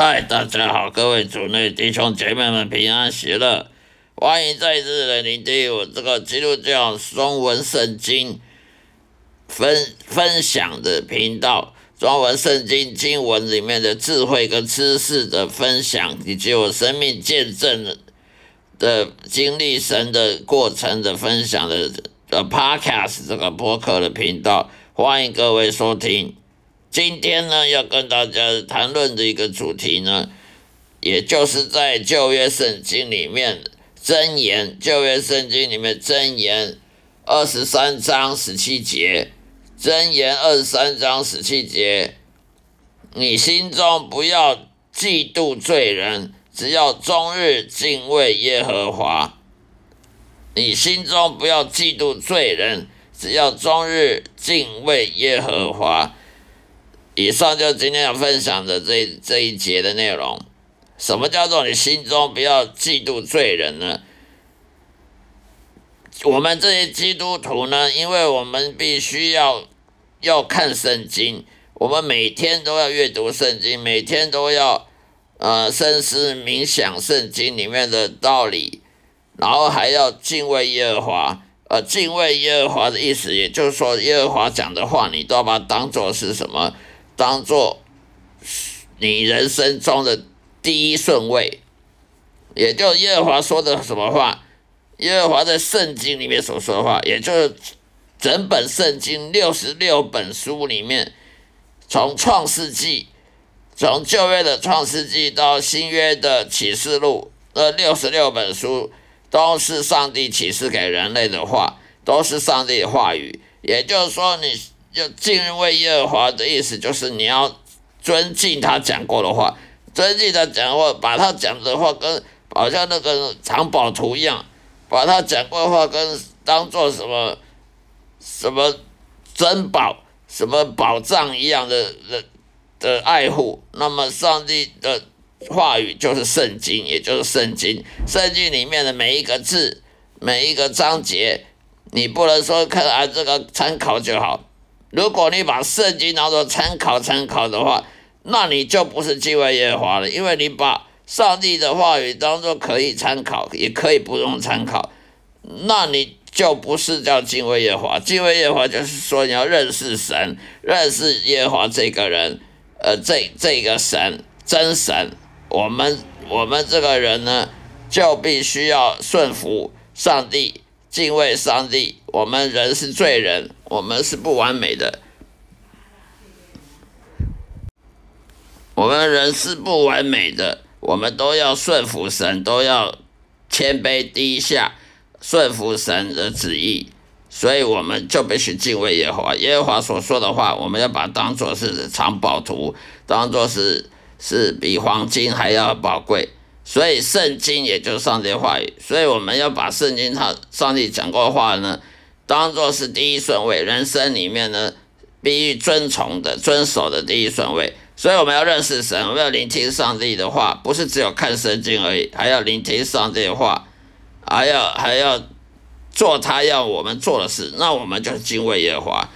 嗨，大家好，各位主内弟兄姐妹们平安喜乐，欢迎再次来聆听我这个基督教中文圣经分分享的频道，中文圣经经文里面的智慧跟知识的分享，以及我生命见证的的经历神的过程的分享的的 Podcast 这个播客的频道，欢迎各位收听。今天呢，要跟大家谈论的一个主题呢，也就是在旧约圣经里面箴言，旧约圣经里面箴言二十三章十七节，箴言二十三章十七节，你心中不要嫉妒罪人，只要终日敬畏耶和华。你心中不要嫉妒罪人，只要终日敬畏耶和华。以上就是今天要分享的这这一节的内容。什么叫做你心中不要嫉妒罪人呢？我们这些基督徒呢，因为我们必须要要看圣经，我们每天都要阅读圣经，每天都要呃深思冥想圣经里面的道理，然后还要敬畏耶和华。呃，敬畏耶和华的意思，也就是说，耶和华讲的话，你都要把它当做是什么？当做你人生中的第一顺位，也就耶和华说的什么话，耶和华在圣经里面所说的话，也就是整本圣经六十六本书里面，从创世纪，从旧约的创世纪到新约的启示录，那六十六本书都是上帝启示给人类的话，都是上帝的话语，也就是说你。就敬畏耶和华的意思，就是你要尊敬他讲过的话，尊敬他讲话，把他讲的话跟好像那个藏宝图一样，把他讲过的话跟当做什么什么珍宝、什么宝藏一样的的的爱护。那么上帝的话语就是圣经，也就是圣经。圣经里面的每一个字、每一个章节，你不能说看啊这个参考就好。如果你把圣经当做参考参考的话，那你就不是敬畏耶和华了，因为你把上帝的话语当做可以参考，也可以不用参考，那你就不是叫敬畏耶和华。敬畏耶和华就是说你要认识神，认识耶和华这个人，呃，这这个神真神，我们我们这个人呢，就必须要顺服上帝。敬畏上帝，我们人是罪人，我们是不完美的，我们人是不完美的，我们都要顺服神，都要谦卑低下，顺服神的旨意，所以我们就必须敬畏耶和华。耶和华所说的话，我们要把它当做是藏宝图，当做是是比黄金还要宝贵。所以圣经也就是上帝话语，所以我们要把圣经他上帝讲过的话呢，当做是第一顺位，人生里面呢必须遵从的、遵守的第一顺位。所以我们要认识神，我们要聆听上帝的话，不是只有看圣经而已，还要聆听上帝的话，还要还要做他要我们做的事。那我们就是敬畏耶和华。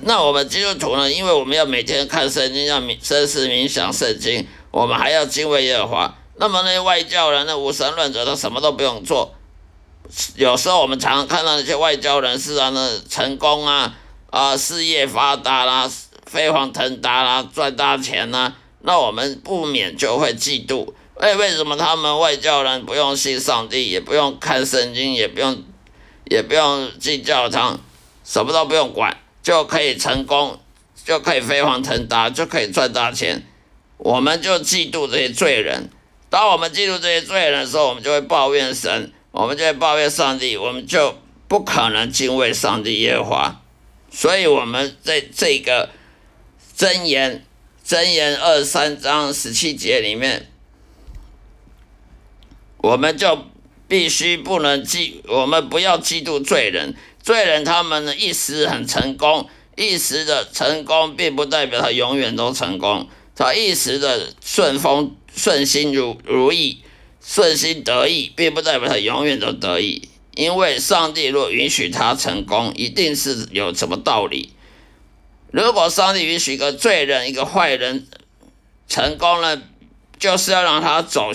那我们基督徒呢？因为我们要每天看圣经，要冥深思冥想圣经，我们还要敬畏耶和华。那么那些外教人、那无神论者，他什么都不用做。有时候我们常看到那些外交人士啊，那成功啊，啊事业发达啦，飞黄腾达啦，赚大钱呐，那我们不免就会嫉妒。为，为什么他们外教人不用信上帝，也不用看圣经，也不用，也不用进教堂，什么都不用管，就可以成功，就可以飞黄腾达，就可以赚大钱？我们就嫉妒这些罪人。当我们记住这些罪人的时候，我们就会抱怨神，我们就会抱怨上帝，我们就不可能敬畏上帝耶和华。所以，我们在这个箴言箴言二三章十七节里面，我们就必须不能嫉，我们不要嫉妒罪人。罪人他们呢一时很成功，一时的成功并不代表他永远都成功，他一时的顺风。顺心如如意，顺心得意，并不代表他永远都得意。因为上帝若允许他成功，一定是有什么道理。如果上帝允许一个罪人、一个坏人成功了，就是要让他走，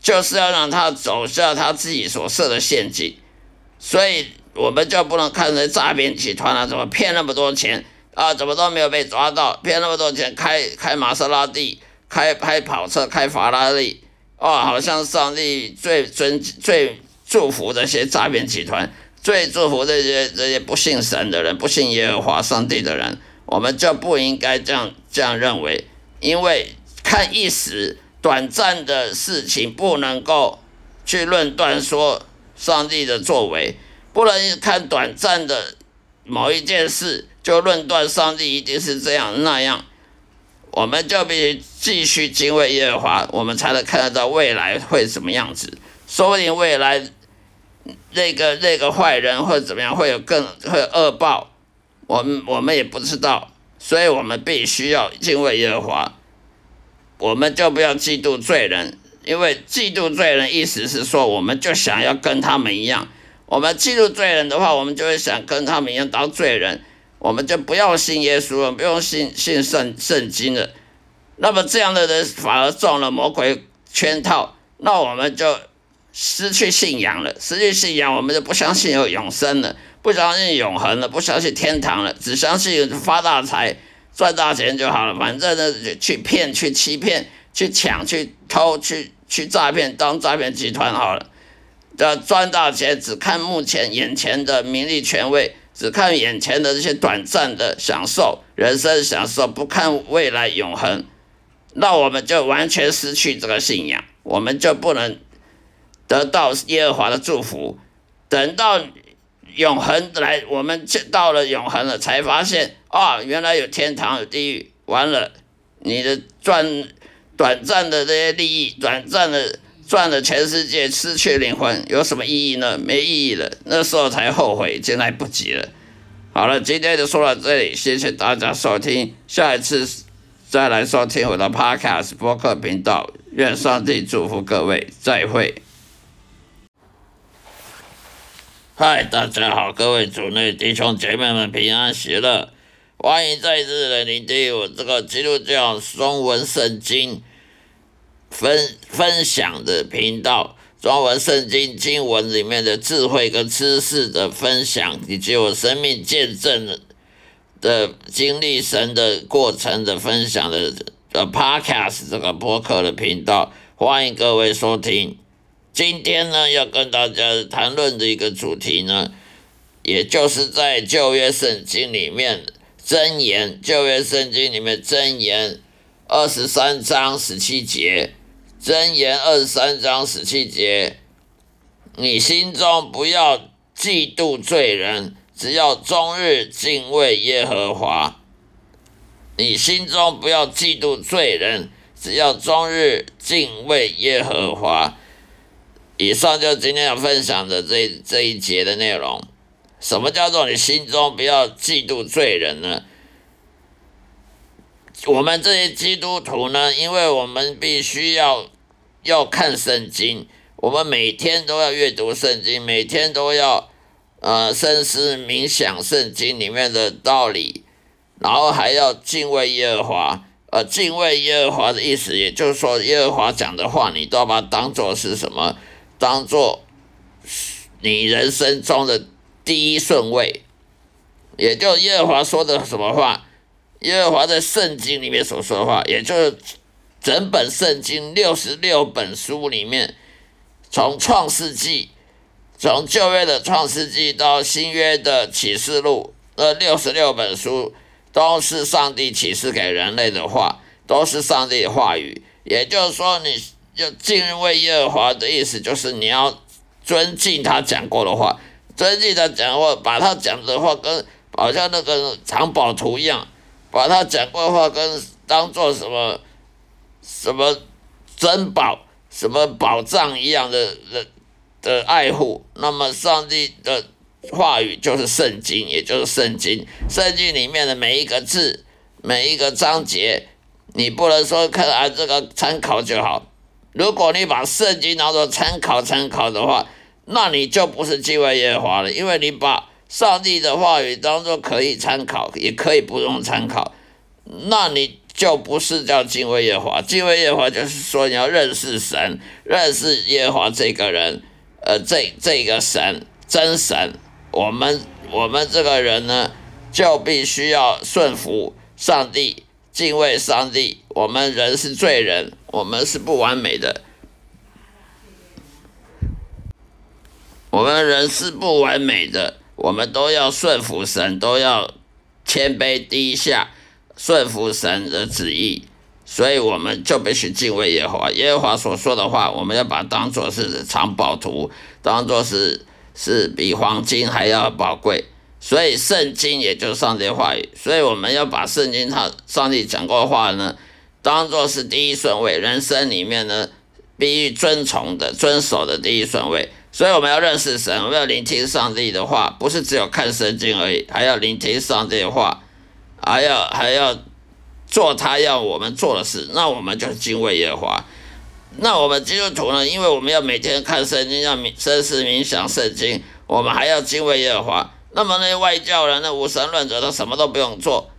就是要让他走下他自己所设的陷阱，所以我们就不能看着诈骗集团啊，怎么骗那么多钱啊，怎么都没有被抓到，骗那么多钱，开开玛莎拉蒂，开开跑车，开法拉利，哦，好像上帝最尊最祝福这些诈骗集团，最祝福这些这些不信神的人，不信耶和华上帝的人，我们就不应该这样这样认为，因为。看一时短暂的事情，不能够去论断说上帝的作为，不能看短暂的某一件事就论断上帝一定是这样那样。我们就必须继续敬畏耶和华，我们才能看得到未来会什么样子。说不定未来那个那个坏人或者怎么样会有更会有恶报，我们我们也不知道，所以我们必须要敬畏耶和华。我们就不要嫉妒罪人，因为嫉妒罪人意思是说，我们就想要跟他们一样。我们嫉妒罪人的话，我们就会想跟他们一样当罪人，我们就不要信耶稣了，不用信信圣圣经了。那么这样的人反而中了魔鬼圈套，那我们就失去信仰了。失去信仰，我们就不相信有永生了，不相信永恒了，不相信天堂了，只相信发大财。赚大钱就好了，反正呢，去骗、去欺骗、去抢、去偷、去去诈骗，当诈骗集团好了。的赚大钱，只看目前眼前的名利权位，只看眼前的这些短暂的享受、人生享受，不看未来永恒，那我们就完全失去这个信仰，我们就不能得到耶和华的祝福。等到。永恒来，我们到了永恒了，才发现啊，原来有天堂有地狱。完了，你的赚短暂的这些利益，短暂的赚了全世界，失去灵魂，有什么意义呢？没意义了。那时候才后悔，已经来不及了。好了，今天就说到这里，谢谢大家收听，下一次再来收听我的 Podcast 播客频道。愿上帝祝福各位，再会。嗨，大家好，各位主内弟兄姐妹们平安喜乐，欢迎再次来聆听我这个基督教中文圣经分分享的频道，中文圣经经文里面的智慧跟知识的分享，以及我生命见证的经历神的过程的分享的的 Podcast 这个播客的频道，欢迎各位收听。今天呢，要跟大家谈论的一个主题呢，也就是在旧约圣经里面箴言，旧约圣经里面箴言二十三章十七节，箴言二十三章十七节，你心中不要嫉妒罪人，只要终日敬畏耶和华。你心中不要嫉妒罪人，只要终日敬畏耶和华。以上就是今天要分享的这这一节的内容。什么叫做你心中不要嫉妒罪人呢？我们这些基督徒呢，因为我们必须要要看圣经，我们每天都要阅读圣经，每天都要呃深思冥想圣经里面的道理，然后还要敬畏耶和华。呃，敬畏耶和华的意思，也就是说，耶和华讲的话，你都要把它当做是什么？当做你人生中的第一顺位，也就耶和华说的什么话，耶和华在圣经里面所说的话，也就是整本圣经六十六本书里面，从创世纪，从旧约的创世纪到新约的启示录，这六十六本书都是上帝启示给人类的话，都是上帝的话语，也就是说你。要敬畏耶和华的意思，就是你要尊敬他讲过的话，尊敬他讲话，把他讲的话跟好像那个藏宝图一样，把他讲过的话跟当做什么什么珍宝、什么宝藏一样的的的爱护。那么上帝的话语就是圣经，也就是圣经。圣经里面的每一个字、每一个章节，你不能说看啊这个参考就好。如果你把圣经当做参考参考的话，那你就不是敬畏耶和华了，因为你把上帝的话语当做可以参考，也可以不用参考，那你就不是叫敬畏耶华。敬畏耶华就是说你要认识神，认识耶华这个人，呃，这这个神真神。我们我们这个人呢，就必须要顺服上帝，敬畏上帝。我们人是罪人，我们是不完美的。我们人是不完美的，我们都要顺服神，都要谦卑低下，顺服神的旨意。所以我们就必须敬畏耶和华。耶和华所说的话，我们要把它当做是藏宝图，当做是是比黄金还要宝贵。所以圣经也就是上帝话语，所以我们要把圣经他上帝讲过的话呢，当做是第一顺位，人生里面呢必须遵从的、遵守的第一顺位。所以我们要认识神，我们要聆听上帝的话，不是只有看圣经而已，还要聆听上帝的话，还要还要做他要我们做的事。那我们就敬畏耶和华。那我们基督徒呢？因为我们要每天看圣经，要冥深思冥想圣经，我们还要敬畏耶和华。那么那些外教人、那无神论者，他什么都不用做。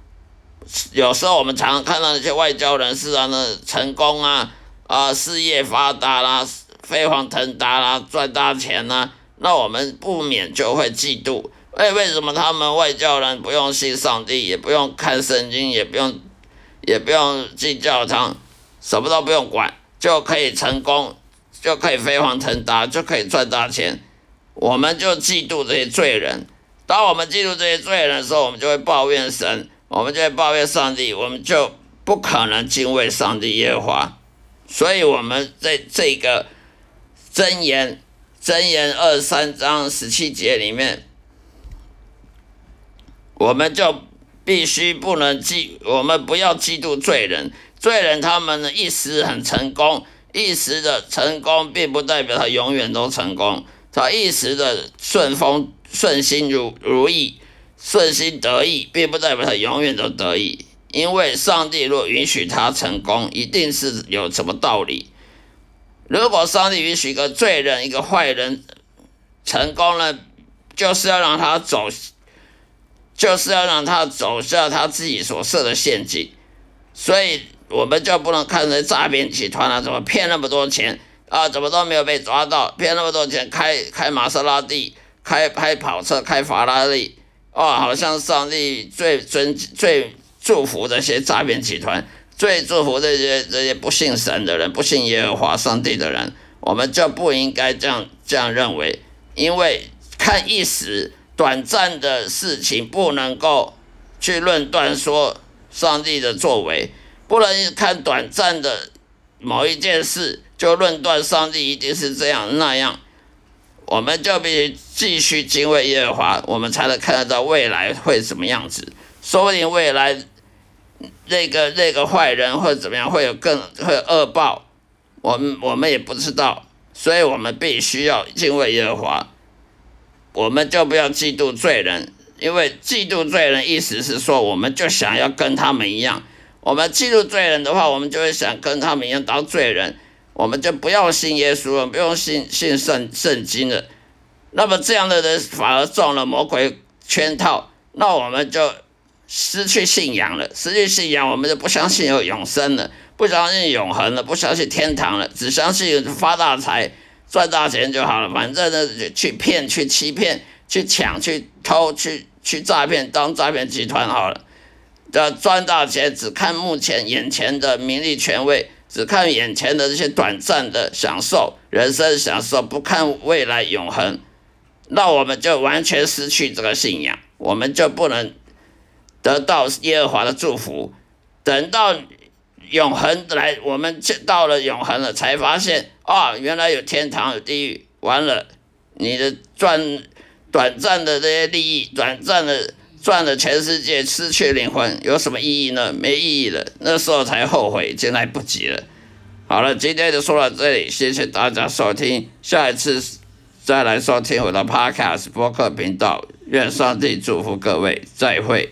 有时候我们常常看到那些外教人士啊，那成功啊啊，事业发达啦。飞黄腾达啦，赚大钱啦，那我们不免就会嫉妒。为，为什么他们外教人不用信上帝，也不用看圣经，也不用，也不用进教堂，什么都不用管，就可以成功，就可以飞黄腾达，就可以赚大钱？我们就嫉妒这些罪人。当我们嫉妒这些罪人的时候，我们就会抱怨神，我们就会抱怨上帝，我们就不可能敬畏上帝耶和华。所以，我们在这个。箴言，箴言二三章十七节里面，我们就必须不能嫉，我们不要嫉妒罪人。罪人他们呢一时很成功，一时的成功并不代表他永远都成功。他一时的顺风顺心如如意，顺心得意，并不代表他永远都得意。因为上帝若允许他成功，一定是有什么道理。如果上帝允许一个罪人、一个坏人成功了，就是要让他走，就是要让他走下他自己所设的陷阱。所以，我们就不能看着诈骗集团啊，怎么骗那么多钱啊，怎么都没有被抓到，骗那么多钱，开开玛莎拉蒂，开开跑车，开法拉利，哦，好像上帝最尊最祝福这些诈骗集团。最祝福这些这些不信神的人，不信耶和华上帝的人，我们就不应该这样这样认为，因为看一时短暂的事情，不能够去论断说上帝的作为，不能看短暂的某一件事就论断上帝一定是这样那样，我们就必须继续敬畏耶和华，我们才能看得到未来会什么样子，说不定未来。那个那个坏人或者怎么样会有更会恶报，我们我们也不知道，所以我们必须要敬畏耶和华，我们就不要嫉妒罪人，因为嫉妒罪人意思是说，我们就想要跟他们一样，我们嫉妒罪人的话，我们就会想跟他们一样当罪人，我们就不要信耶稣了，不用信信圣圣经了，那么这样的人反而中了魔鬼圈套，那我们就。失去信仰了，失去信仰，我们就不相信有永生了，不相信永恒了，不相信天堂了，只相信发大财、赚大钱就好了。反正呢，去骗、去欺骗、去抢、去偷、去去诈骗，当诈骗集团好了。要赚大钱，只看目前眼前的名利权位，只看眼前的这些短暂的享受、人生享受，不看未来永恒，那我们就完全失去这个信仰，我们就不能。得到耶和华的祝福，等到永恒来，我们到了永恒了，才发现啊，原来有天堂有地狱。完了，你的赚短暂的这些利益，短暂的赚了全世界，失去灵魂，有什么意义呢？没意义了。那时候才后悔，已经来不及了。好了，今天就说到这里，谢谢大家收听，下一次再来收听我的 Podcast 播客频道。愿上帝祝福各位，再会。